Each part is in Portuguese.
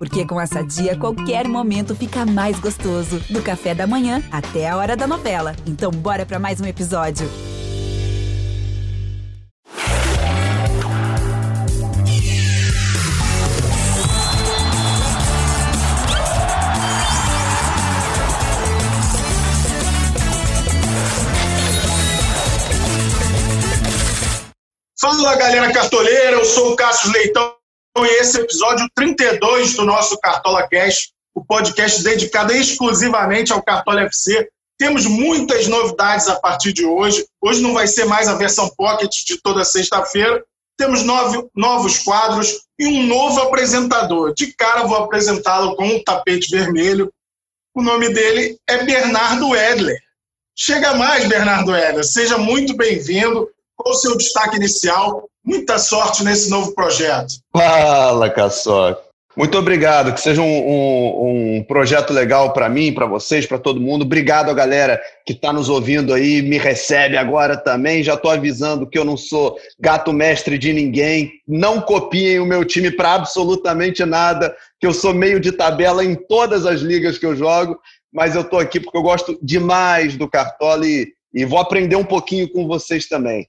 Porque com essa dia, qualquer momento fica mais gostoso. Do café da manhã até a hora da novela. Então, bora para mais um episódio. Fala galera cartoleira, eu sou o Cássio Leitão e esse é o episódio 32 do nosso Cartola Cast, o podcast dedicado exclusivamente ao Cartola FC. Temos muitas novidades a partir de hoje. Hoje não vai ser mais a versão pocket de toda sexta-feira. Temos nove, novos quadros e um novo apresentador. De cara, vou apresentá-lo com um tapete vermelho. O nome dele é Bernardo Edler. Chega mais, Bernardo Edler. Seja muito bem-vindo. Qual o seu destaque inicial? Muita sorte nesse novo projeto. Fala, Caçoca. Muito obrigado, que seja um, um, um projeto legal para mim, para vocês, para todo mundo. Obrigado a galera que está nos ouvindo aí, me recebe agora também. Já estou avisando que eu não sou gato mestre de ninguém. Não copiem o meu time para absolutamente nada, que eu sou meio de tabela em todas as ligas que eu jogo, mas eu estou aqui porque eu gosto demais do Cartola e, e vou aprender um pouquinho com vocês também.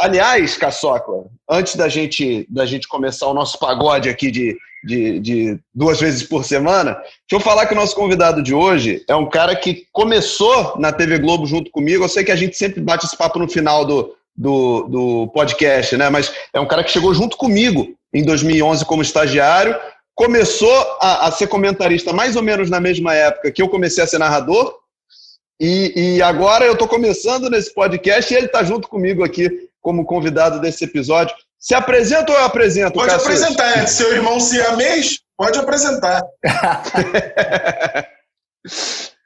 Aliás, Caçocla, antes da gente, da gente começar o nosso pagode aqui de, de, de, duas vezes por semana, deixa eu falar que o nosso convidado de hoje é um cara que começou na TV Globo junto comigo. Eu sei que a gente sempre bate esse papo no final do, do, do podcast, né? Mas é um cara que chegou junto comigo em 2011 como estagiário, começou a, a ser comentarista mais ou menos na mesma época que eu comecei a ser narrador. E, e agora eu estou começando nesse podcast e ele está junto comigo aqui como convidado desse episódio. Se apresenta ou eu apresento? Pode Cacete? apresentar, é seu irmão siamês? Pode apresentar.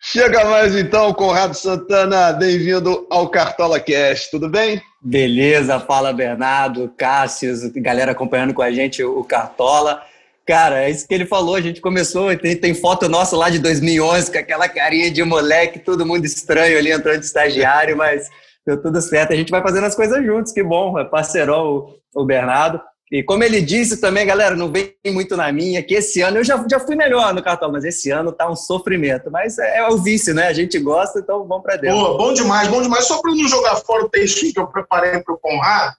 Chega mais então, Conrado Santana, bem-vindo ao Cartola Cast, tudo bem? Beleza, fala Bernardo, Cássio, galera acompanhando com a gente o Cartola. Cara, é isso que ele falou, a gente começou, tem, tem foto nossa lá de 2011 com aquela carinha de moleque, todo mundo estranho ali entrando de estagiário, mas deu tudo certo. A gente vai fazendo as coisas juntos, que bom, é parceirão o, o Bernardo. E como ele disse também, galera, não vem muito na minha, que esse ano eu já, já fui melhor no cartão, mas esse ano tá um sofrimento. Mas é, é o vício, né? A gente gosta, então vamos para dentro. Boa, bom demais, bom demais. Só para não jogar fora o textinho que eu preparei para o Conrado,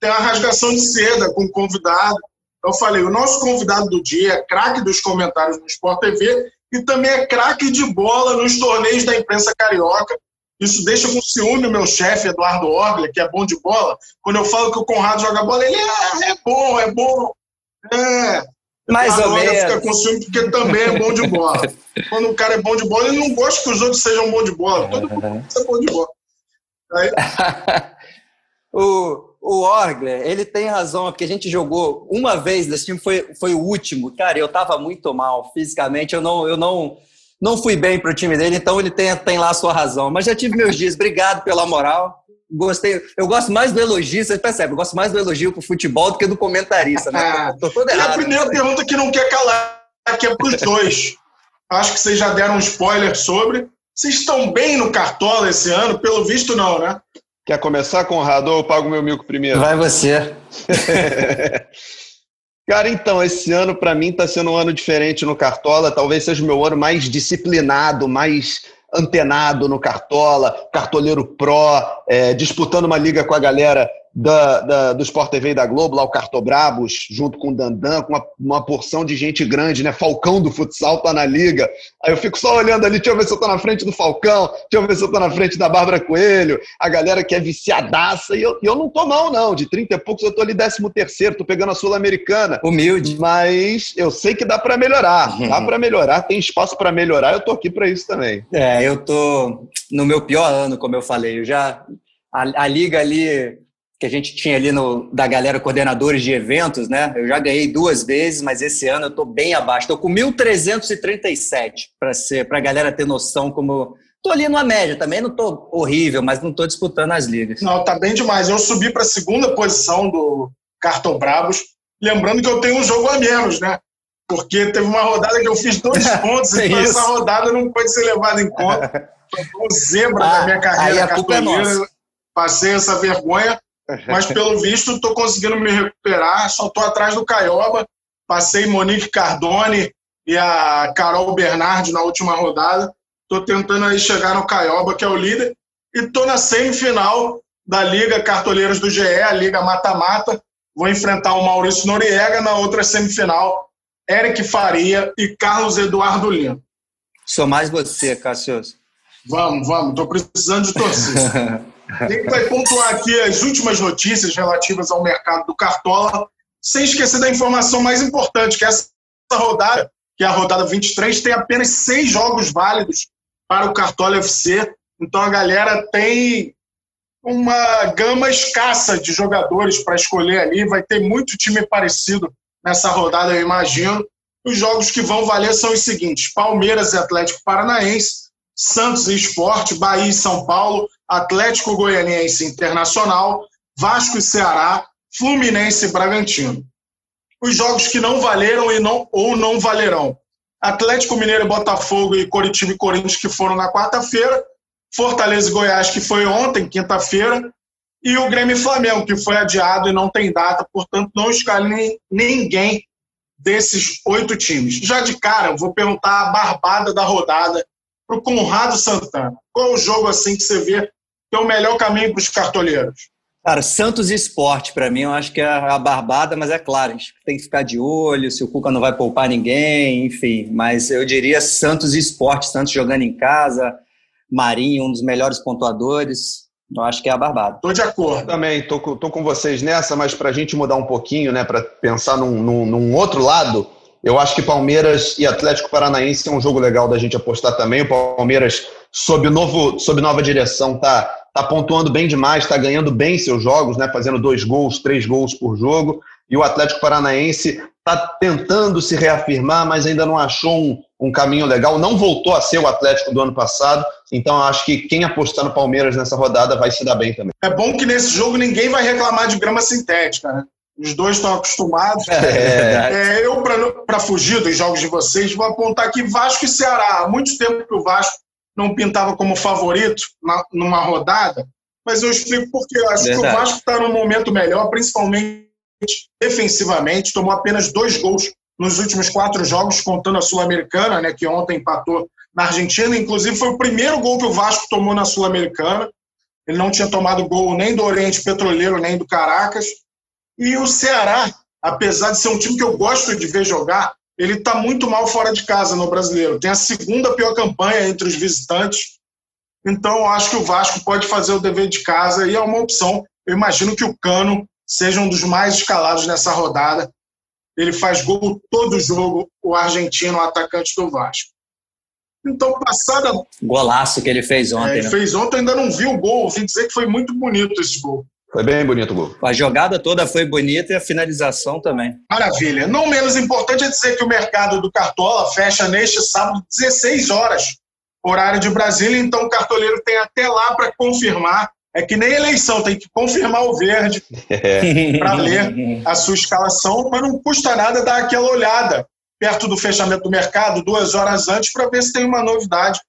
tem uma rasgação de seda com o convidado. Eu falei, o nosso convidado do dia é craque dos comentários no Sport TV e também é craque de bola nos torneios da imprensa carioca. Isso deixa com ciúme o meu chefe, Eduardo Orgler, que é bom de bola. Quando eu falo que o Conrado joga bola, ele é, é bom, é bom. É. Mais ou menos. fica com ciúme porque também é bom de bola. Quando o cara é bom de bola, ele não gosta que os outros sejam bons de bola. Todo mundo é bom de bola. Aí... o, o Orgler, ele tem razão, porque a gente jogou uma vez desse time, foi, foi o último. Cara, eu tava muito mal fisicamente, eu não, eu não não fui bem para o time dele, então ele tem, tem lá a sua razão. Mas já tive meus dias. Obrigado pela moral. Gostei. Eu gosto mais do elogio, você percebe? Eu gosto mais do elogio pro futebol do que do comentarista, né? Tô, todo errado. E a primeira pergunta que não quer calar, que é para os dois. Acho que vocês já deram um spoiler sobre. Vocês estão bem no Cartola esse ano? Pelo visto, não, né? Quer começar, Conrado, ou eu pago meu mico primeiro? Vai você. Cara, então, esse ano para mim está sendo um ano diferente no Cartola. Talvez seja o meu ano mais disciplinado, mais antenado no Cartola, cartoleiro pró, é, disputando uma liga com a galera da, da, do Sport TV e da Globo, lá o Cartobrabos, junto com o Dandan, com uma, uma, porção de gente grande, né? Falcão do futsal tá na liga. Aí eu fico só olhando ali, deixa eu ver se eu tô na frente do Falcão, deixa eu ver se eu tô na frente da Bárbara Coelho, a galera que é viciadaça, e eu, eu não tô mal, não. De 30 e poucos eu tô ali 13 terceiro, tô pegando a Sul-Americana. Humilde. Mas eu sei que dá para melhorar, uhum. dá para melhorar, tem espaço para melhorar, eu tô aqui para isso também. É, eu tô no meu pior ano, como eu falei, eu já... a, a liga ali que a gente tinha ali no, da galera coordenadores de eventos, né? Eu já ganhei duas vezes, mas esse ano eu estou bem abaixo. Estou com 1.337 para ser, para a galera ter noção como Estou ali numa média também, não estou horrível, mas não estou disputando as ligas. Não, tá bem demais. Eu subi para a segunda posição do Cartão Brabos, lembrando que eu tenho um jogo a menos, né? Porque teve uma rodada que eu fiz dois pontos, então isso. essa rodada não pode ser levada em conta. Foi um zebra ah, da minha carreira aí a culpa é nossa. Passei essa vergonha, mas pelo visto estou conseguindo me recuperar, só estou atrás do Caioba. Passei Monique Cardone e a Carol Bernardi na última rodada. Estou tentando aí chegar no Caioba, que é o líder, e estou na semifinal da Liga Cartoleiros do GE, a Liga Mata-Mata. Vou enfrentar o Maurício Noriega na outra semifinal, Eric Faria e Carlos Eduardo Lima. Sou mais você, Cassius. Vamos, vamos. Estou precisando de torcida. Tem que vai pontuar aqui as últimas notícias relativas ao mercado do Cartola, sem esquecer da informação mais importante, que essa rodada, que é a rodada 23, tem apenas seis jogos válidos para o Cartola FC. Então a galera tem uma gama escassa de jogadores para escolher ali. Vai ter muito time parecido nessa rodada, eu imagino. Os jogos que vão valer são os seguintes: Palmeiras e Atlético Paranaense, Santos e Esporte, Bahia e São Paulo, Atlético Goianiense Internacional, Vasco e Ceará, Fluminense e Bragantino. Os jogos que não valeram e não, ou não valerão. Atlético Mineiro e Botafogo e Coritiba e Corinthians que foram na quarta-feira, Fortaleza e Goiás que foi ontem, quinta-feira, e o Grêmio e Flamengo que foi adiado e não tem data, portanto não escalhe ninguém desses oito times. Já de cara, vou perguntar a barbada da rodada para o Conrado Santana. Qual o jogo assim que você vê que é o melhor caminho para os cartoleiros? Cara, Santos Esporte, para mim, eu acho que é a barbada, mas é claro, a gente tem que ficar de olho se o Cuca não vai poupar ninguém, enfim. Mas eu diria Santos Esporte, Santos jogando em casa, Marinho, um dos melhores pontuadores. Eu acho que é a barbada. Estou de acordo. Também, tô, tô com vocês nessa, mas para a gente mudar um pouquinho, né, para pensar num, num, num outro lado, eu acho que Palmeiras e Atlético Paranaense é um jogo legal da gente apostar também. O Palmeiras, sob, novo, sob nova direção, tá, tá pontuando bem demais, está ganhando bem seus jogos, né? fazendo dois gols, três gols por jogo. E o Atlético Paranaense está tentando se reafirmar, mas ainda não achou um, um caminho legal. Não voltou a ser o Atlético do ano passado. Então, acho que quem apostar no Palmeiras nessa rodada vai se dar bem também. É bom que nesse jogo ninguém vai reclamar de grama sintética, né? Os dois estão acostumados. É. É, eu, para fugir dos jogos de vocês, vou apontar aqui Vasco e Ceará. Há muito tempo que o Vasco não pintava como favorito na, numa rodada, mas eu explico porque eu acho Verdade. que o Vasco está num momento melhor, principalmente defensivamente. Tomou apenas dois gols nos últimos quatro jogos, contando a Sul-Americana, né, que ontem empatou na Argentina. Inclusive, foi o primeiro gol que o Vasco tomou na Sul-Americana. Ele não tinha tomado gol nem do Oriente Petroleiro, nem do Caracas. E o Ceará, apesar de ser um time que eu gosto de ver jogar, ele está muito mal fora de casa no brasileiro. Tem a segunda pior campanha entre os visitantes. Então, eu acho que o Vasco pode fazer o dever de casa e é uma opção. Eu imagino que o Cano seja um dos mais escalados nessa rodada. Ele faz gol todo jogo, o argentino, o atacante do Vasco. Então, passada. Golaço que ele fez ontem. É, ele né? fez ontem, ainda não vi o gol. Ouvi dizer que foi muito bonito esse gol. Foi bem bonito o gol. A jogada toda foi bonita e a finalização também. Maravilha. Não menos importante é dizer que o mercado do Cartola fecha neste sábado, 16 horas, horário de Brasília. Então, o cartoleiro tem até lá para confirmar. É que nem eleição, tem que confirmar o verde é. para ler a sua escalação, mas não custa nada dar aquela olhada perto do fechamento do mercado, duas horas antes, para ver se tem uma novidade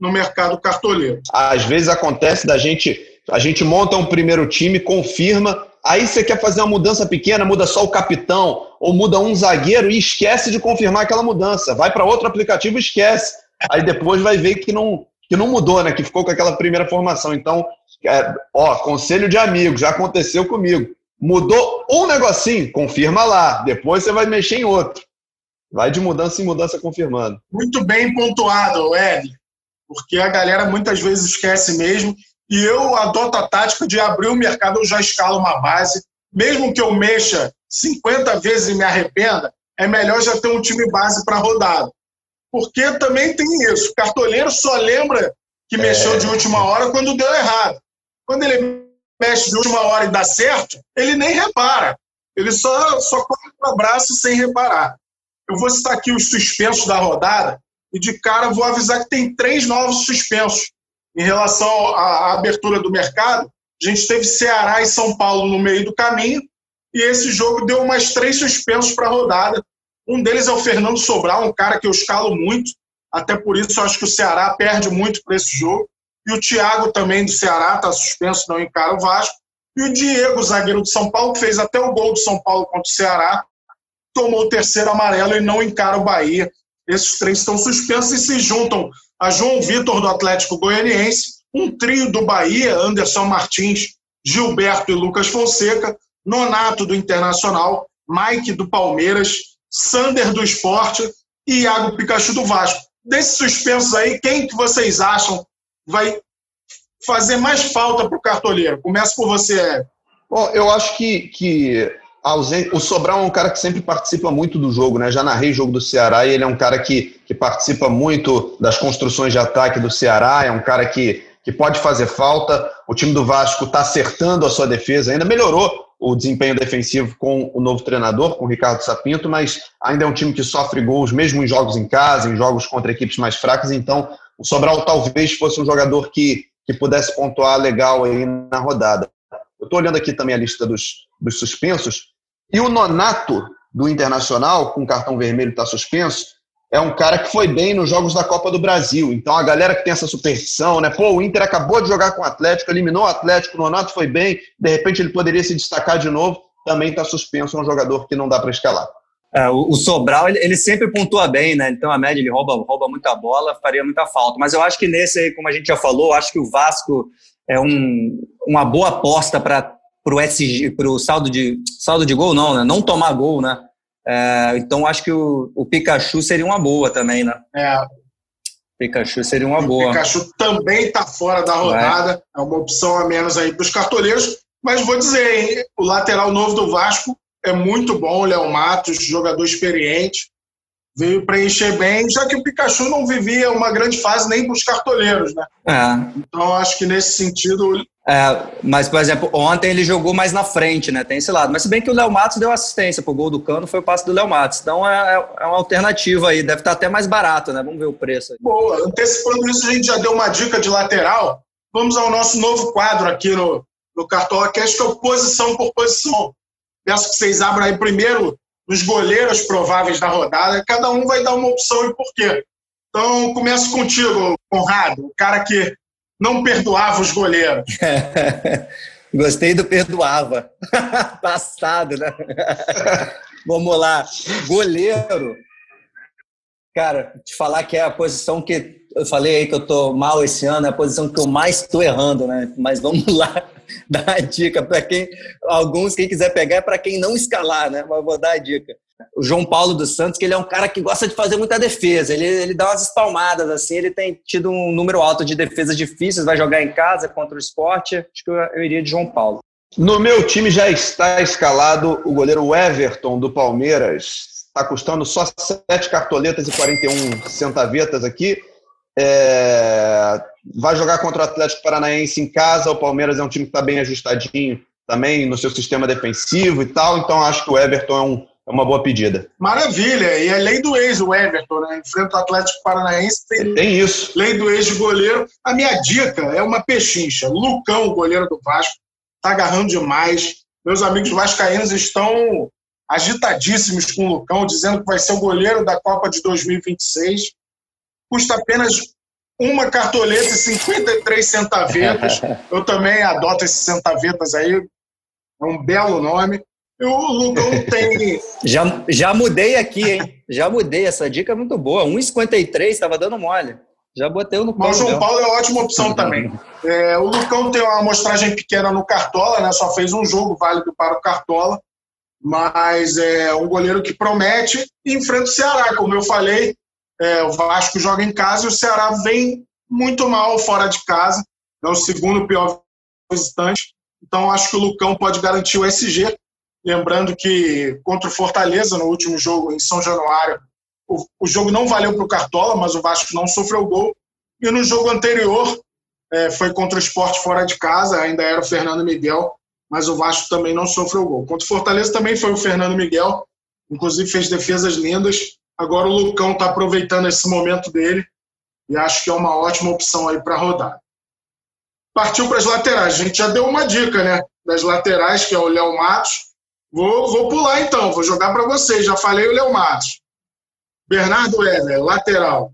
no mercado cartoleiro. Às vezes acontece da gente a gente monta um primeiro time, confirma, aí você quer fazer uma mudança pequena, muda só o capitão ou muda um zagueiro e esquece de confirmar aquela mudança. Vai para outro aplicativo e esquece. Aí depois vai ver que não, que não mudou, né? Que ficou com aquela primeira formação. Então, é, ó, conselho de amigo, já aconteceu comigo. Mudou um negocinho, confirma lá. Depois você vai mexer em outro. Vai de mudança em mudança confirmando. Muito bem pontuado, Ed. Porque a galera muitas vezes esquece mesmo. E eu adoto a tática de abrir o mercado, eu já escalo uma base. Mesmo que eu mexa 50 vezes e me arrependa, é melhor já ter um time base para rodada. Porque também tem isso. O cartoleiro só lembra que é. mexeu de última hora quando deu errado. Quando ele mexe de última hora e dá certo, ele nem repara. Ele só, só corre para o braço sem reparar. Eu vou citar aqui os suspensos da rodada e de cara vou avisar que tem três novos suspensos em relação à abertura do mercado, a gente teve Ceará e São Paulo no meio do caminho, e esse jogo deu mais três suspensos para a rodada. Um deles é o Fernando Sobral, um cara que eu escalo muito, até por isso acho que o Ceará perde muito para esse jogo. E o Thiago também do Ceará está suspenso, não encara o Vasco. E o Diego, zagueiro do São Paulo, que fez até o gol do São Paulo contra o Ceará, tomou o terceiro amarelo e não encara o Bahia. Esses três estão suspensos e se juntam a João Vitor do Atlético Goianiense, um trio do Bahia, Anderson Martins, Gilberto e Lucas Fonseca, Nonato do Internacional, Mike do Palmeiras, Sander do Esporte e Iago Pikachu do Vasco. Desses suspensos aí, quem que vocês acham vai fazer mais falta para o cartoleiro? Começa por você. Bom, eu acho que, que o Sobral é um cara que sempre participa muito do jogo, né? Já narrei o jogo do Ceará e ele é um cara que, que participa muito das construções de ataque do Ceará, é um cara que, que pode fazer falta. O time do Vasco está acertando a sua defesa, ainda melhorou o desempenho defensivo com o novo treinador, com o Ricardo Sapinto, mas ainda é um time que sofre gols, mesmo em jogos em casa, em jogos contra equipes mais fracas. Então, o Sobral talvez fosse um jogador que, que pudesse pontuar legal aí na rodada. Eu estou olhando aqui também a lista dos, dos suspensos. E o Nonato, do Internacional, com cartão vermelho está suspenso, é um cara que foi bem nos jogos da Copa do Brasil. Então a galera que tem essa superstição, né? Pô, o Inter acabou de jogar com o Atlético, eliminou o Atlético, o Nonato foi bem, de repente ele poderia se destacar de novo, também está suspenso, é um jogador que não dá para escalar. É, o, Sobral, ele, ele, sempre pontua bem, né? Então a média ele rouba, rouba muita bola, faria muita falta. Mas eu acho que nesse aí, como a gente já falou, acho que o Vasco é um, uma boa aposta para o SG, pro saldo de saldo de gol, não, né? Não tomar gol, né? É, então acho que o, o, Pikachu seria uma boa também, né? É. Pikachu seria uma boa. O Pikachu também está fora da rodada, é. é uma opção a menos aí para os cartoleiros. Mas vou dizer, hein, o lateral novo do Vasco é muito bom, o Léo Matos, jogador experiente, veio preencher bem, já que o Pikachu não vivia uma grande fase nem para os cartoleiros, né? É. Então acho que nesse sentido é, mas, por exemplo, ontem ele jogou mais na frente, né? Tem esse lado. Mas se bem que o Léo Matos deu assistência pro gol do Cano, foi o passe do Léo Matos. Então é, é, é uma alternativa aí. Deve estar até mais barato, né? Vamos ver o preço. Aí. Boa. Antecipando isso, a gente já deu uma dica de lateral. Vamos ao nosso novo quadro aqui no, no Cartola que é o posição por posição. Peço que vocês abram aí primeiro os goleiros prováveis da rodada. Cada um vai dar uma opção e por quê. Então, começo contigo, Conrado, o cara que não perdoava os goleiros. Gostei do perdoava. Passado, né? Vamos lá. Goleiro. Cara, te falar que é a posição que eu falei aí que eu tô mal esse ano, é a posição que eu mais estou errando, né? Mas vamos lá dar a dica para quem alguns quem quiser pegar é para quem não escalar, né? Mas vou dar a dica o João Paulo dos Santos, que ele é um cara que gosta de fazer muita defesa. Ele, ele dá umas espalmadas, assim, ele tem tido um número alto de defesas difíceis, vai jogar em casa contra o esporte. Acho que eu, eu iria de João Paulo. No meu time já está escalado o goleiro Everton do Palmeiras. Está custando só 7 cartoletas e 41 centavetas aqui. É... Vai jogar contra o Atlético Paranaense em casa. O Palmeiras é um time que está bem ajustadinho também no seu sistema defensivo e tal. Então acho que o Everton é um é uma boa pedida. Maravilha. E é lei do ex, o Everton, né? Enfrenta o Atlético Paranaense. Tem, tem isso. Lei do ex de goleiro. A minha dica é uma pechincha. Lucão, goleiro do Vasco, tá agarrando demais. Meus amigos vascaínos estão agitadíssimos com o Lucão, dizendo que vai ser o goleiro da Copa de 2026. Custa apenas uma cartoleta e 53 centavetas. Eu também adoto esses centavetas aí. É um belo nome. O Lucão tem. já, já mudei aqui, hein? Já mudei. Essa dica é muito boa. 1,53 estava dando mole. Já botei no Mas o João Paulo é ótima opção também. É, o Lucão tem uma amostragem pequena no Cartola, né? Só fez um jogo válido para o Cartola. Mas é um goleiro que promete e enfrenta o Ceará. Como eu falei, é, o Vasco joga em casa e o Ceará vem muito mal fora de casa. É o segundo pior visitante. Então, acho que o Lucão pode garantir o SG. Lembrando que contra o Fortaleza, no último jogo em São Januário, o, o jogo não valeu para o Cartola, mas o Vasco não sofreu gol. E no jogo anterior, é, foi contra o esporte fora de casa, ainda era o Fernando Miguel, mas o Vasco também não sofreu gol. Contra o Fortaleza também foi o Fernando Miguel, inclusive fez defesas lindas. Agora o Lucão está aproveitando esse momento dele e acho que é uma ótima opção aí para rodar. Partiu para as laterais. A gente já deu uma dica, né? Das laterais, que é o Léo Matos, Vou, vou pular então, vou jogar para vocês. Já falei o Léo Matos. Bernardo Weber, lateral.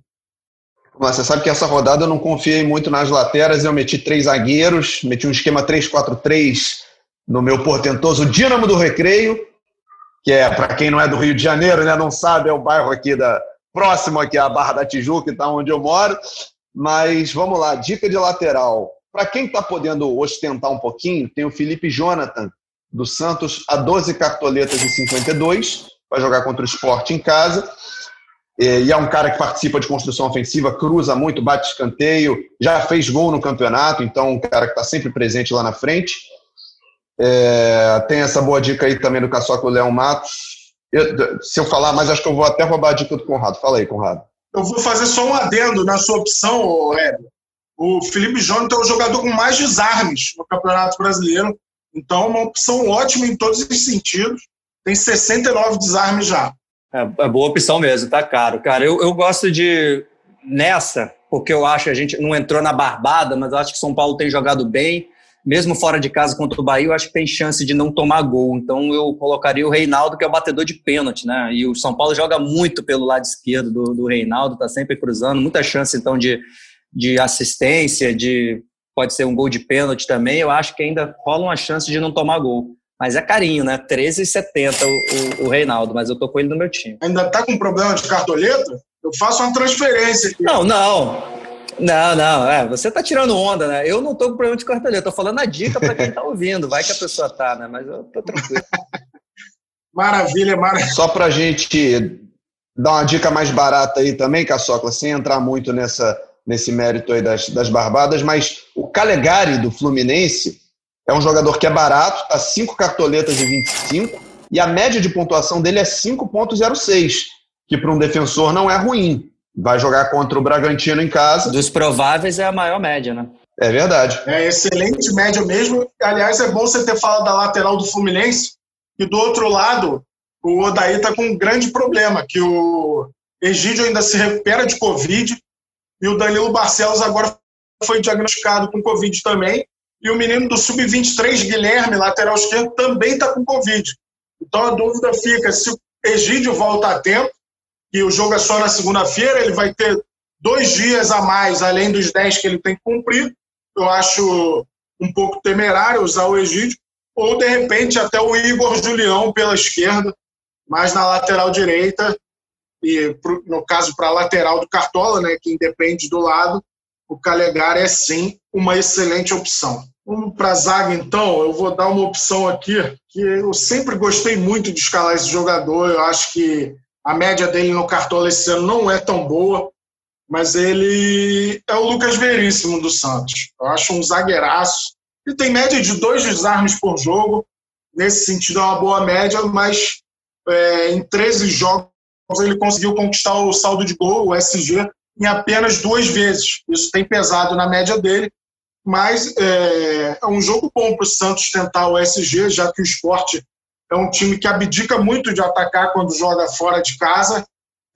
Você sabe que essa rodada eu não confiei muito nas lateras, eu meti três zagueiros, meti um esquema 3-4-3 no meu portentoso Dínamo do Recreio, que é, para quem não é do Rio de Janeiro, né, não sabe, é o bairro aqui da, próximo aqui à Barra da Tijuca, está onde eu moro. Mas vamos lá, dica de lateral. Para quem está podendo ostentar um pouquinho, tem o Felipe Jonathan, do Santos, a 12 cartoletas e 52, vai jogar contra o esporte em casa. E é um cara que participa de construção ofensiva, cruza muito, bate escanteio, já fez gol no campeonato, então um cara que está sempre presente lá na frente. É, tem essa boa dica aí também do Caçoca Leão Matos. Eu, se eu falar mais, acho que eu vou até roubar a dica do Conrado. Fala aí, Conrado. Eu vou fazer só um adendo na sua opção, Hélio. O Felipe Jonathan é o jogador com mais desarmes no Campeonato Brasileiro. Então, é uma opção ótima em todos os sentidos. Tem 69 desarmes já. É, é boa opção mesmo, tá caro. Cara, eu, eu gosto de. Nessa, porque eu acho que a gente não entrou na barbada, mas eu acho que São Paulo tem jogado bem. Mesmo fora de casa contra o Bahia, eu acho que tem chance de não tomar gol. Então eu colocaria o Reinaldo, que é o batedor de pênalti, né? E o São Paulo joga muito pelo lado esquerdo do, do Reinaldo, tá sempre cruzando, muita chance então de, de assistência, de pode ser um gol de pênalti também. Eu acho que ainda rola uma chance de não tomar gol. Mas é carinho, né? 13,70 o, o, o Reinaldo, mas eu tô com ele no meu time. Ainda tá com problema de cartoleta? Eu faço uma transferência aqui. Não, não. Não, não, é, você tá tirando onda, né? Eu não tô com problema de cartoleta, tô falando a dica para quem tá ouvindo. Vai que a pessoa tá, né? Mas eu tô tranquilo. maravilha, maravilha. Só pra gente dar uma dica mais barata aí também, Caçocla, sem entrar muito nessa, nesse mérito aí das, das barbadas, mas o Calegari do Fluminense é um jogador que é barato, tá 5 cartoletas de 25, e a média de pontuação dele é 5.06, que para um defensor não é ruim. Vai jogar contra o Bragantino em casa. Dos prováveis é a maior média, né? É verdade. É excelente média mesmo. Aliás, é bom você ter falado da lateral do Fluminense. E do outro lado, o Odaí está com um grande problema, que o Egídio ainda se recupera de Covid e o Danilo Barcelos agora foi diagnosticado com Covid também. E o menino do Sub-23, Guilherme, lateral esquerdo, também está com Covid. Então a dúvida fica se o Egídio volta a tempo, e o jogo é só na segunda-feira, ele vai ter dois dias a mais, além dos dez que ele tem que cumprir. Eu acho um pouco temerário usar o Egídio, ou de repente até o Igor Julião pela esquerda, mas na lateral direita, e no caso para a lateral do Cartola, né, que independe do lado, o Calegari é sim uma excelente opção. Vamos para a zaga, então. Eu vou dar uma opção aqui que eu sempre gostei muito de escalar esse jogador. Eu acho que a média dele no Cartola esse ano não é tão boa, mas ele é o Lucas Veríssimo do Santos. Eu acho um zagueiraço. Ele tem média de dois desarmes por jogo. Nesse sentido, é uma boa média, mas é, em 13 jogos ele conseguiu conquistar o saldo de gol, o SG, em apenas duas vezes. Isso tem pesado na média dele, mas é, é um jogo bom para o Santos tentar o SG, já que o esporte é um time que abdica muito de atacar quando joga fora de casa,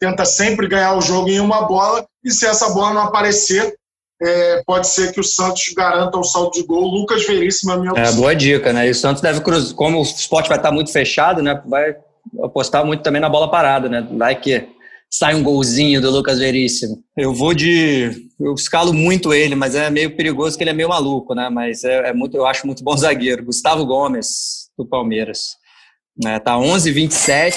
tenta sempre ganhar o jogo em uma bola, e se essa bola não aparecer, é, pode ser que o Santos garanta o saldo de gol. Lucas Veríssimo é a minha opção. É, boa dica, né? E o Santos deve cruzar, como o esporte vai estar muito fechado, né? Vai apostar muito também na bola parada, né? Vai que sai um golzinho do Lucas Veríssimo. Eu vou de. Eu escalo muito ele, mas é meio perigoso que ele é meio maluco, né? Mas é, é muito, eu acho muito bom zagueiro. Gustavo Gomes, do Palmeiras. É, tá 11,27,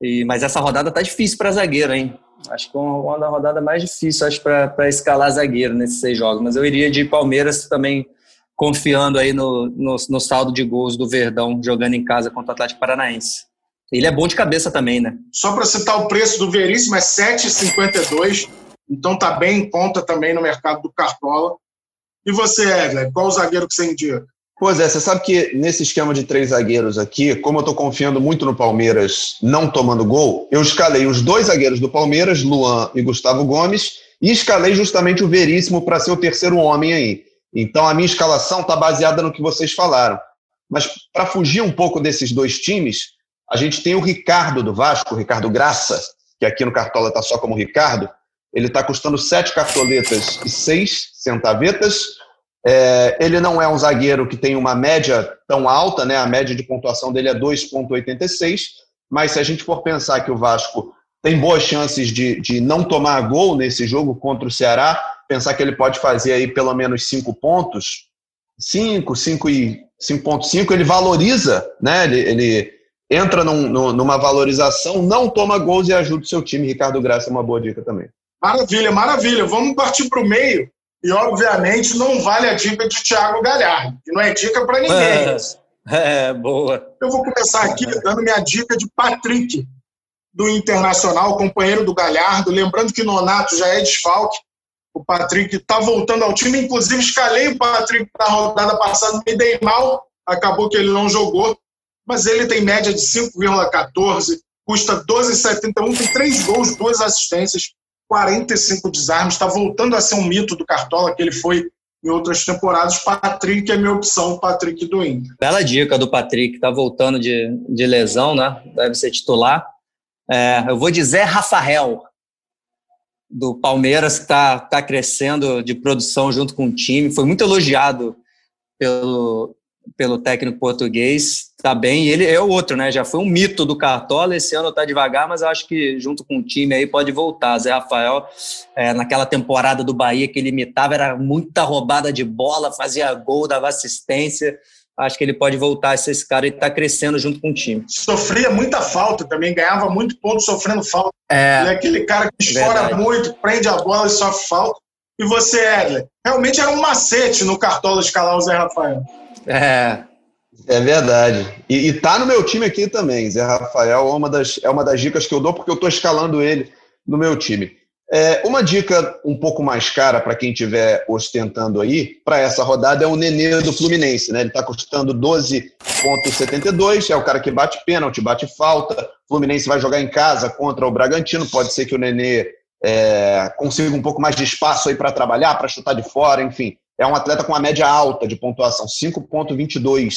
e, mas essa rodada tá difícil para zagueiro, hein? Acho que é uma, uma rodada mais difícil, acho, para escalar zagueiro nesses seis jogos. Mas eu iria de Palmeiras também confiando aí no, no, no saldo de gols do Verdão jogando em casa contra o Atlético Paranaense. Ele é bom de cabeça também, né? Só para citar o preço do Veríssimo, é 7,52. Então tá bem em conta também no mercado do Cartola. E você, Edler, qual o zagueiro que você indica? Pois é, você sabe que nesse esquema de três zagueiros aqui, como eu estou confiando muito no Palmeiras não tomando gol, eu escalei os dois zagueiros do Palmeiras, Luan e Gustavo Gomes, e escalei justamente o Veríssimo para ser o terceiro homem aí. Então a minha escalação está baseada no que vocês falaram. Mas para fugir um pouco desses dois times, a gente tem o Ricardo do Vasco, o Ricardo Graça, que aqui no Cartola está só como Ricardo. Ele está custando sete cartoletas e seis centavetas. É, ele não é um zagueiro que tem uma média tão alta, né? A média de pontuação dele é 2,86. Mas se a gente for pensar que o Vasco tem boas chances de, de não tomar gol nesse jogo contra o Ceará, pensar que ele pode fazer aí pelo menos cinco pontos, 5, 5,5, ele valoriza, né? Ele, ele entra num, numa valorização, não toma gols e ajuda o seu time. Ricardo Graça é uma boa dica também. Maravilha, maravilha. Vamos partir para o meio. E, obviamente, não vale a dica de Thiago Galhardo, que não é dica para ninguém. É, é, boa. Eu vou começar aqui dando minha dica de Patrick, do Internacional, companheiro do Galhardo. Lembrando que Nonato já é desfalque. O Patrick está voltando ao time. Inclusive, escalei o Patrick na rodada passada, me dei mal. Acabou que ele não jogou. Mas ele tem média de 5,14, custa 12,71, tem três gols, duas assistências, 45 desarmes. Está voltando a ser um mito do Cartola, que ele foi em outras temporadas. Patrick é minha opção, Patrick do Inter. Bela dica do Patrick, está voltando de, de lesão, né? Deve ser titular. É, eu vou dizer Rafael, do Palmeiras, que está tá crescendo de produção junto com o time. Foi muito elogiado pelo, pelo técnico português. Está bem. Ele é o outro, né? Já foi um mito do Cartola. Esse ano está devagar, mas acho que junto com o time aí pode voltar. Zé Rafael, é, naquela temporada do Bahia que ele imitava, era muita roubada de bola, fazia gol, dava assistência acho que ele pode voltar a ser esse cara e está crescendo junto com o time. Sofria muita falta também, ganhava muito ponto sofrendo falta. É, ele é aquele cara que escora muito, prende a bola e sofre falta. E você, Edler, realmente era um macete no cartola escalar o Zé Rafael. É. É verdade. E, e tá no meu time aqui também. Zé Rafael é uma das, é uma das dicas que eu dou porque eu estou escalando ele no meu time. É, uma dica um pouco mais cara para quem estiver ostentando aí, para essa rodada, é o Nenê do Fluminense. Né? Ele está custando 12,72, é o cara que bate pênalti, bate falta. O Fluminense vai jogar em casa contra o Bragantino. Pode ser que o Nenê é, consiga um pouco mais de espaço aí para trabalhar, para chutar de fora, enfim. É um atleta com uma média alta de pontuação, 5,22.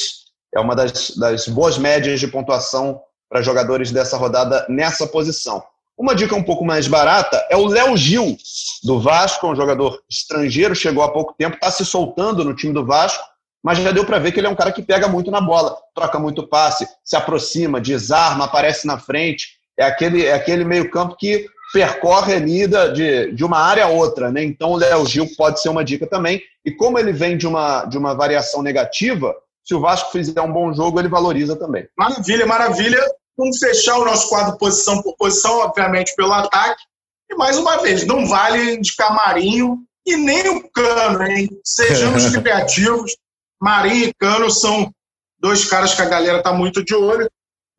É uma das, das boas médias de pontuação para jogadores dessa rodada nessa posição. Uma dica um pouco mais barata é o Léo Gil, do Vasco, um jogador estrangeiro, chegou há pouco tempo, está se soltando no time do Vasco, mas já deu para ver que ele é um cara que pega muito na bola, troca muito passe, se aproxima, desarma, aparece na frente. É aquele, é aquele meio-campo que percorre ali de, de uma área a outra, né? Então o Léo Gil pode ser uma dica também. E como ele vem de uma, de uma variação negativa, se o Vasco fizer um bom jogo, ele valoriza também. Maravilha, maravilha. Vamos fechar o nosso quadro posição por posição, obviamente, pelo ataque. E mais uma vez, não vale de Marinho e nem o Cano, hein? Sejamos criativos. Marinho e Cano são dois caras que a galera está muito de olho.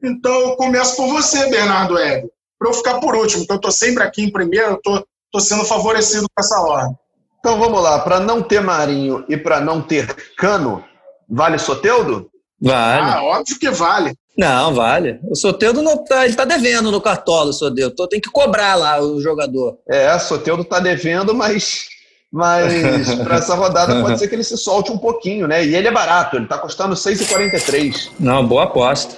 Então, eu começo por você, Bernardo Hebe. Para eu ficar por último, porque eu estou sempre aqui em primeiro, eu estou sendo favorecido com essa ordem. Então vamos lá, para não ter Marinho e para não ter Cano, vale Soteudo? Vale. Ah, óbvio que vale. Não, vale. O Soteudo não tá, ele tá devendo no cartola, o Soteudo. Então tem que cobrar lá o jogador. É, o Soteudo tá devendo, mas mas para essa rodada pode ser que ele se solte um pouquinho, né? E ele é barato, ele tá custando 6,43. Não, boa aposta.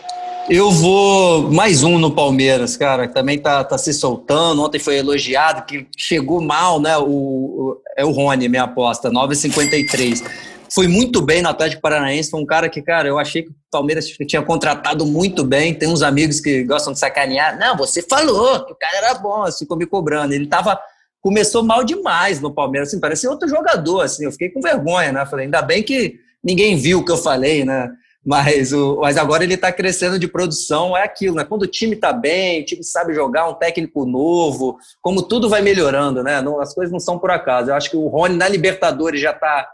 Eu vou mais um no Palmeiras, cara, que também tá, tá se soltando. Ontem foi elogiado, que chegou mal, né? O, o é o Rony, minha aposta, 9,53 foi muito bem no Atlético Paranaense. Foi um cara que, cara, eu achei que o Palmeiras tinha contratado muito bem. Tem uns amigos que gostam de sacanear. Não, você falou que o cara era bom, assim, ficou me cobrando. Ele tava. Começou mal demais no Palmeiras, assim, parecia outro jogador, assim. Eu fiquei com vergonha, né? Falei, ainda bem que ninguém viu o que eu falei, né? Mas, o, mas agora ele está crescendo de produção, é aquilo, né? Quando o time está bem, o time sabe jogar, um técnico novo, como tudo vai melhorando, né? Não, as coisas não são por acaso. Eu acho que o Rony na Libertadores já está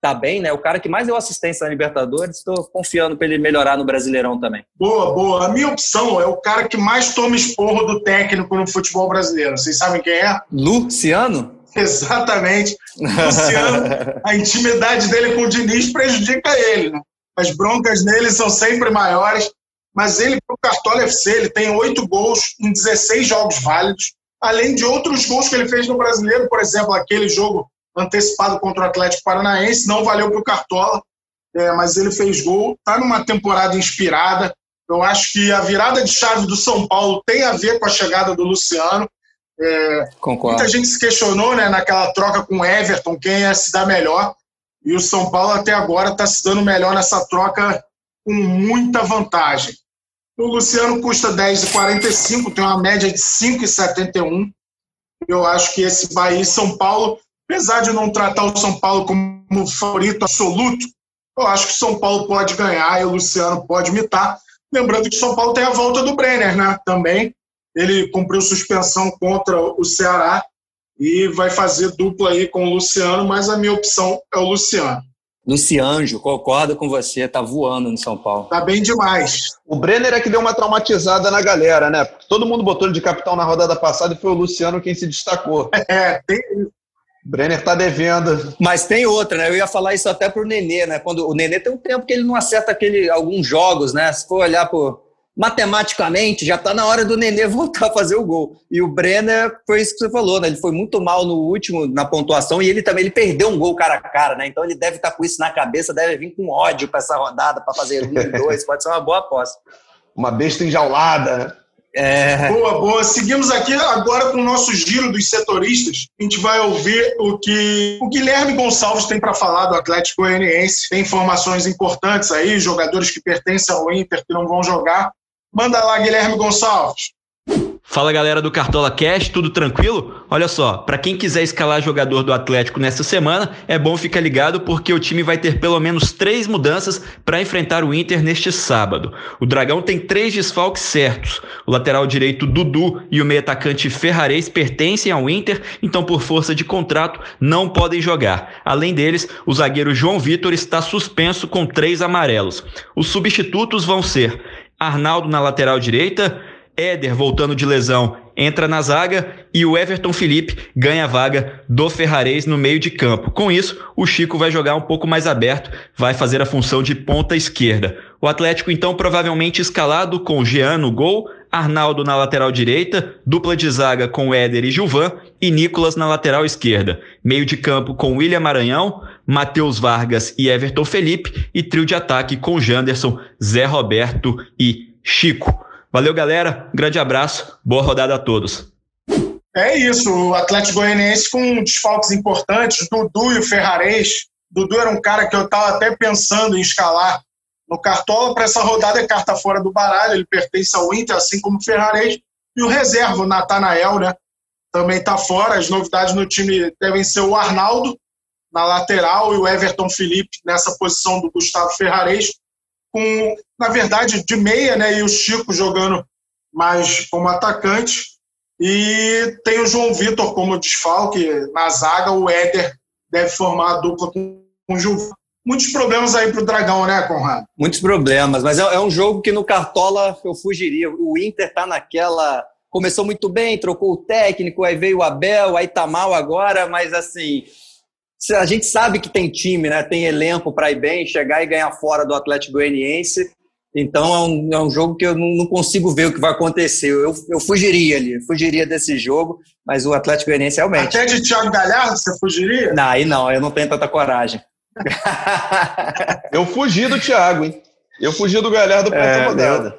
tá bem, né? O cara que mais deu assistência na Libertadores, estou confiando para ele melhorar no Brasileirão também. Boa, boa. A minha opção é o cara que mais toma esporro do técnico no futebol brasileiro. Vocês sabem quem é? Luciano? Exatamente. Luciano, a intimidade dele com o Diniz prejudica ele, né? As broncas nele são sempre maiores, mas ele, para o Cartola FC, ele tem oito gols em 16 jogos válidos, além de outros gols que ele fez no Brasileiro, por exemplo, aquele jogo antecipado contra o Atlético Paranaense, não valeu para o Cartola, é, mas ele fez gol, está numa temporada inspirada. Eu acho que a virada de chave do São Paulo tem a ver com a chegada do Luciano. É, Concordo. Muita gente se questionou né, naquela troca com o Everton, quem ia se dar melhor. E o São Paulo até agora está se dando melhor nessa troca com muita vantagem. O Luciano custa 10,45, tem uma média de 5,71. Eu acho que esse Bahia e São Paulo Apesar de não tratar o São Paulo como favorito absoluto, eu acho que o São Paulo pode ganhar e o Luciano pode imitar. Lembrando que o São Paulo tem a volta do Brenner, né? Também. Ele cumpriu suspensão contra o Ceará e vai fazer dupla aí com o Luciano, mas a minha opção é o Luciano. Lucianjo, concordo com você, tá voando no São Paulo. Tá bem demais. O Brenner é que deu uma traumatizada na galera, né? Todo mundo botou ele de capitão na rodada passada e foi o Luciano quem se destacou. É, tem, Brenner tá devendo. Mas tem outra, né? Eu ia falar isso até pro Nenê, né? Quando o Nenê tem um tempo que ele não acerta aquele, alguns jogos, né? Se for olhar por matematicamente, já tá na hora do Nenê voltar a fazer o gol. E o Brenner foi isso que você falou, né? Ele foi muito mal no último, na pontuação, e ele também ele perdeu um gol cara a cara, né? Então ele deve estar tá com isso na cabeça, deve vir com ódio para essa rodada, para fazer um, dois, pode ser uma boa aposta. Uma besta enjaulada, né? É... Boa, boa. Seguimos aqui agora com o nosso giro dos setoristas. A gente vai ouvir o que o Guilherme Gonçalves tem para falar do Atlético Goianiense. Tem informações importantes aí, jogadores que pertencem ao Inter que não vão jogar. Manda lá, Guilherme Gonçalves. Fala galera do Cartola Cash, tudo tranquilo? Olha só, para quem quiser escalar jogador do Atlético nessa semana, é bom ficar ligado porque o time vai ter pelo menos três mudanças para enfrentar o Inter neste sábado. O Dragão tem três desfalques certos. O lateral direito Dudu e o meio atacante Ferrarez pertencem ao Inter, então por força de contrato não podem jogar. Além deles, o zagueiro João Vitor está suspenso com três amarelos. Os substitutos vão ser Arnaldo na lateral direita, Éder, voltando de lesão, entra na zaga e o Everton Felipe ganha a vaga do Ferrarese no meio de campo. Com isso, o Chico vai jogar um pouco mais aberto, vai fazer a função de ponta esquerda. O Atlético, então, provavelmente escalado com Jean no gol, Arnaldo na lateral direita, dupla de zaga com Éder e Gilvan e Nicolas na lateral esquerda. Meio de campo com William Maranhão, Matheus Vargas e Everton Felipe e trio de ataque com Janderson, Zé Roberto e Chico. Valeu, galera. grande abraço. Boa rodada a todos. É isso. O Atlético Goianiense com desfalques importantes, Dudu e o Ferrarez. Dudu era um cara que eu estava até pensando em escalar no Cartola. Para essa rodada é carta fora do baralho. Ele pertence ao Inter, assim como o Ferrarez. E o reserva, o Natanael, né? Também está fora. As novidades no time devem ser o Arnaldo na lateral e o Everton Felipe nessa posição do Gustavo Ferrarez com, na verdade, de meia, né? E o Chico jogando mais como atacante. E tem o João Vitor como desfalque na zaga, o Éder deve formar a dupla com, com o Gil. Muitos problemas aí para o Dragão, né, Conrado? Muitos problemas, mas é, é, um jogo que no Cartola eu fugiria. O Inter tá naquela. Começou muito bem, trocou o técnico, aí veio o Abel, aí tá mal agora, mas assim, a gente sabe que tem time, né? Tem elenco para ir bem, chegar e ganhar fora do Atlético Goianiense. Então é um, é um jogo que eu não, consigo ver o que vai acontecer. Eu, eu fugiria ali, fugiria desse jogo, mas o Atlético Goianiense realmente. Até de Thiago Galhardo você fugiria? Não, aí não, eu não tenho tanta coragem. eu fugi do Thiago, hein? Eu fugi do Galhardo para é, essa rodada.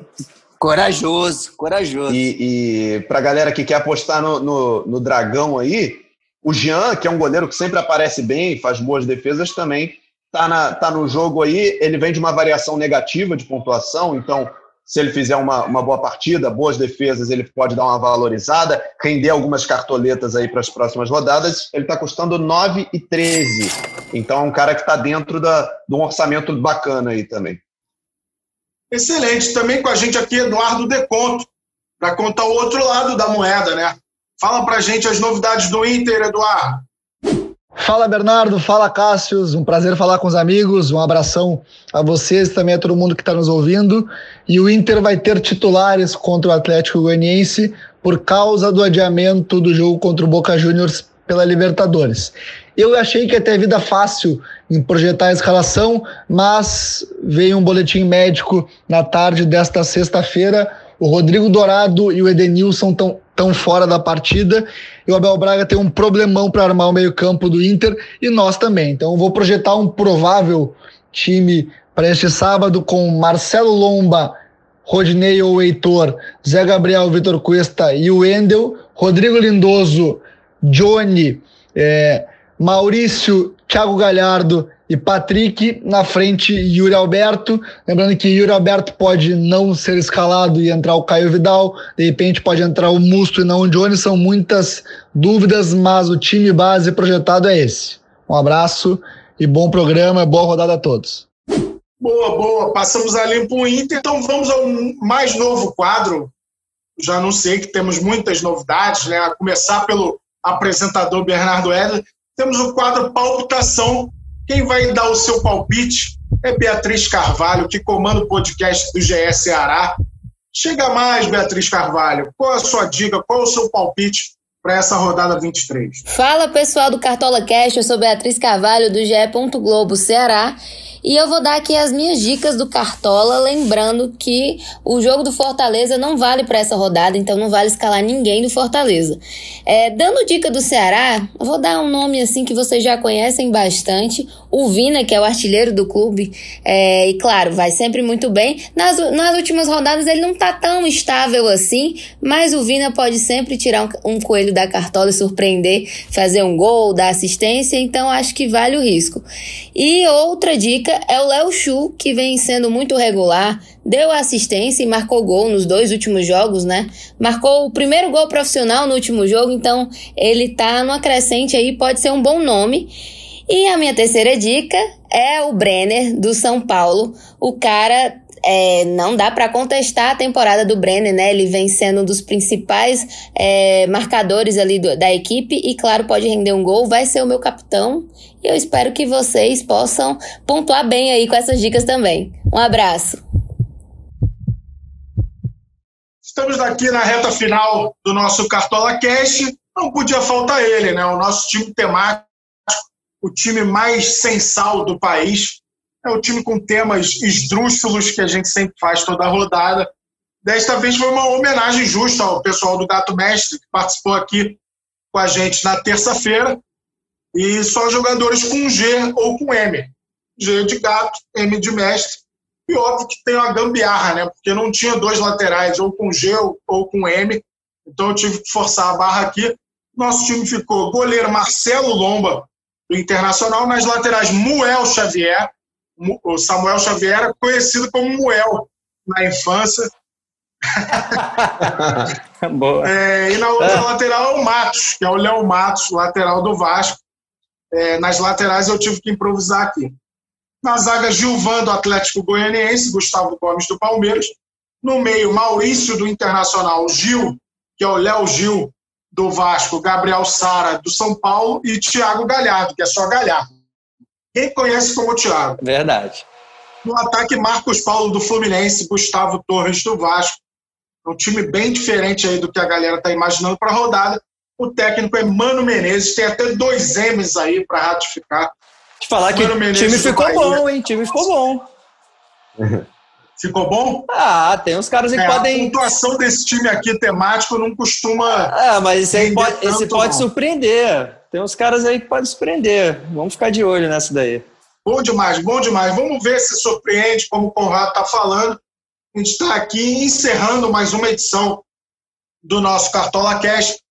Corajoso, corajoso. E, e para a galera que quer apostar no, no, no Dragão aí, o Jean, que é um goleiro que sempre aparece bem, faz boas defesas também, tá, na, tá no jogo aí. Ele vem de uma variação negativa de pontuação, então se ele fizer uma, uma boa partida, boas defesas, ele pode dar uma valorizada, render algumas cartoletas aí para as próximas rodadas. Ele está custando 9,13. Então é um cara que está dentro da, de um orçamento bacana aí também. Excelente. Também com a gente aqui, Eduardo Deconto, para contar o outro lado da moeda, né? Fala pra gente as novidades do Inter, Eduardo. Fala Bernardo, fala Cássius, um prazer falar com os amigos, um abração a vocês também a todo mundo que está nos ouvindo. E o Inter vai ter titulares contra o Atlético Goianiense por causa do adiamento do jogo contra o Boca Juniors pela Libertadores. Eu achei que ia ter vida fácil em projetar a escalação, mas veio um boletim médico na tarde desta sexta-feira. O Rodrigo Dourado e o Edenilson estão tão fora da partida. E o Abel Braga tem um problemão para armar o meio-campo do Inter e nós também. Então, vou projetar um provável time para este sábado com Marcelo Lomba, Rodinei ou Heitor, Zé Gabriel, Vitor Cuesta e o Wendel, Rodrigo Lindoso, Johnny, é, Maurício, Thiago Galhardo e Patrick, na frente Yuri Alberto. Lembrando que Yuri Alberto pode não ser escalado e entrar o Caio Vidal, de repente pode entrar o Musto e não o Johnny, são muitas dúvidas, mas o time base projetado é esse. Um abraço e bom programa, boa rodada a todos. Boa, boa. Passamos a limpo o Inter. Então vamos ao mais novo quadro. Já sei que temos muitas novidades, né? A começar pelo apresentador Bernardo Edler. Temos o quadro Palpitação. Quem vai dar o seu palpite é Beatriz Carvalho, que comanda o podcast do GE Ceará. Chega mais, Beatriz Carvalho. Qual a sua dica? Qual o seu palpite para essa rodada 23? Fala pessoal do Cartola Cash, eu sou Beatriz Carvalho do GE. Globo Ceará e eu vou dar aqui as minhas dicas do Cartola, lembrando que o jogo do Fortaleza não vale para essa rodada, então não vale escalar ninguém do Fortaleza. É, dando dica do Ceará, vou dar um nome assim que vocês já conhecem bastante, o Vina, que é o artilheiro do clube, é, e claro, vai sempre muito bem. Nas, nas últimas rodadas ele não tá tão estável assim, mas o Vina pode sempre tirar um, um coelho da cartola e surpreender, fazer um gol, dar assistência, então acho que vale o risco. E outra dica é o Léo Chu, que vem sendo muito regular, deu assistência e marcou gol nos dois últimos jogos, né? Marcou o primeiro gol profissional no último jogo, então ele tá numa crescente aí, pode ser um bom nome. E a minha terceira dica é o Brenner, do São Paulo. O cara é, não dá para contestar a temporada do Brenner, né? Ele vem sendo um dos principais é, marcadores ali do, da equipe e, claro, pode render um gol. Vai ser o meu capitão e eu espero que vocês possam pontuar bem aí com essas dicas também. Um abraço. Estamos aqui na reta final do nosso Cartola Cash. Não podia faltar ele, né? O nosso time temático o time mais sensal do país. É o time com temas esdrúxulos que a gente sempre faz toda a rodada. Desta vez foi uma homenagem justa ao pessoal do Gato Mestre, que participou aqui com a gente na terça-feira. E só jogadores com G ou com M. G de gato, M de mestre. E óbvio que tem uma gambiarra, né? Porque não tinha dois laterais, ou com G ou com M. Então eu tive que forçar a barra aqui. Nosso time ficou goleiro Marcelo Lomba, do Internacional. Nas laterais, Muel Xavier, o Samuel Xavier, conhecido como Muel na infância. é, e na outra é. lateral, o Matos, que é o Léo Matos, lateral do Vasco. É, nas laterais, eu tive que improvisar aqui. Na zaga, Gilvan, do Atlético Goianiense, Gustavo Gomes, do Palmeiras. No meio, Maurício, do Internacional, Gil, que é o Léo Gil, do Vasco, Gabriel Sara, do São Paulo, e Thiago Galhardo, que é só Galhardo. Quem conhece como Thiago? Verdade. No ataque, Marcos Paulo, do Fluminense, Gustavo Torres, do Vasco. Um time bem diferente aí do que a galera está imaginando para a rodada. O técnico é Mano Menezes, tem até dois M's aí para ratificar. Te falar Mano que o time ficou bom, hein? O time ficou bom. Ficou bom? Ah, tem uns caras que é, podem. A pontuação desse time aqui temático não costuma. Ah, mas esse aí pode, esse pode surpreender. Tem uns caras aí que podem surpreender. Vamos ficar de olho nessa daí. Bom demais, bom demais. Vamos ver se surpreende, como o Conrado está falando. A gente está aqui encerrando mais uma edição do nosso Cartola Cash.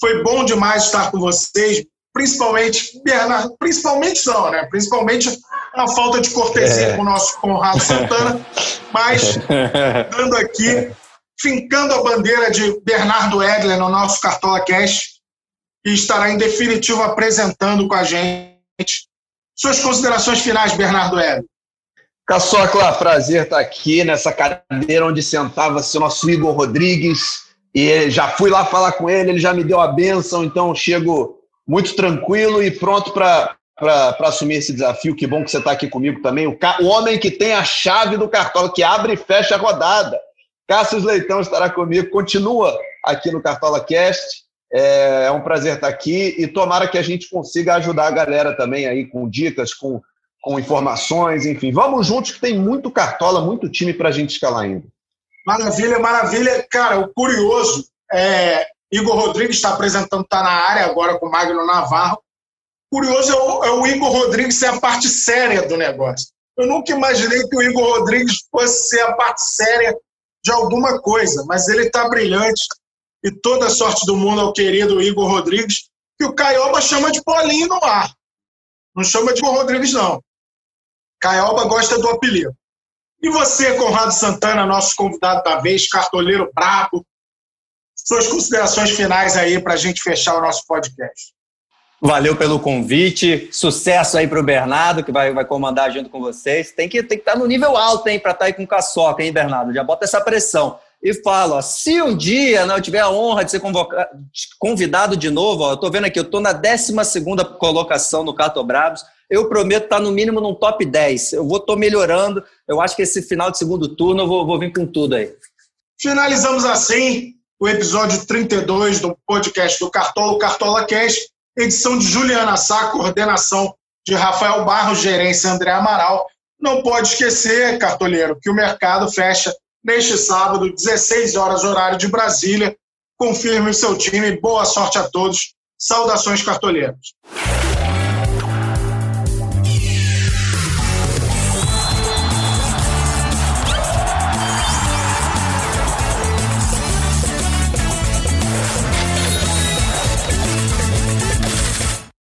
Foi bom demais estar com vocês principalmente Bernardo, principalmente não, né? Principalmente a falta de cortesia é. com o nosso Conrado Santana, mas dando aqui, fincando a bandeira de Bernardo Edler no nosso Cartola Cash, que estará em definitivo apresentando com a gente. Suas considerações finais, Bernardo Edler. Caçocla, prazer estar aqui nessa cadeira onde sentava-se o nosso Igor Rodrigues. E já fui lá falar com ele, ele já me deu a benção, então chego muito tranquilo e pronto para assumir esse desafio. Que bom que você está aqui comigo também. O, o, homem que tem a chave do Cartola, que abre e fecha a rodada. Cássio Leitão estará comigo, continua aqui no Cartola Cast. É, é um prazer estar aqui e tomara que a gente consiga ajudar a galera também aí com dicas, com, com informações, enfim. Vamos juntos que tem muito Cartola, muito time para a gente escalar ainda. Maravilha, maravilha. Cara, o curioso é Igor Rodrigues está apresentando, está na área agora com o Magno Navarro. Curioso é o, é o, Igor Rodrigues ser a parte séria do negócio. Eu nunca imaginei que o Igor Rodrigues fosse ser a parte séria de alguma coisa, mas ele está brilhante e toda a sorte do mundo ao querido Igor Rodrigues, que o Caioba chama de Polinho no ar. Não chama de Igor Rodrigues, não. Caioba gosta do apelido. E você, Conrado Santana, nosso convidado da vez, cartoleiro brabo, suas considerações finais aí para a gente fechar o nosso podcast. Valeu pelo convite. Sucesso aí para o Bernardo, que vai, vai comandar junto com vocês. Tem que, tem que estar tá no nível alto, hein, para estar tá aí com caçoca, hein, Bernardo? Já bota essa pressão. E falo, ó, se um dia né, eu tiver a honra de ser convidado de novo, ó, eu estou vendo aqui, eu estou na 12 colocação no Cato Bravos. Eu prometo estar tá no mínimo num top 10. Eu vou estou melhorando. Eu acho que esse final de segundo turno eu vou, vou vir com tudo aí. Finalizamos assim o episódio 32 do podcast do Cartola, Cartola Cast edição de Juliana Sá, coordenação de Rafael Barros, gerência André Amaral. Não pode esquecer, cartoleiro, que o mercado fecha neste sábado, 16 horas, horário de Brasília. Confirme o seu time. Boa sorte a todos. Saudações, cartoleiros.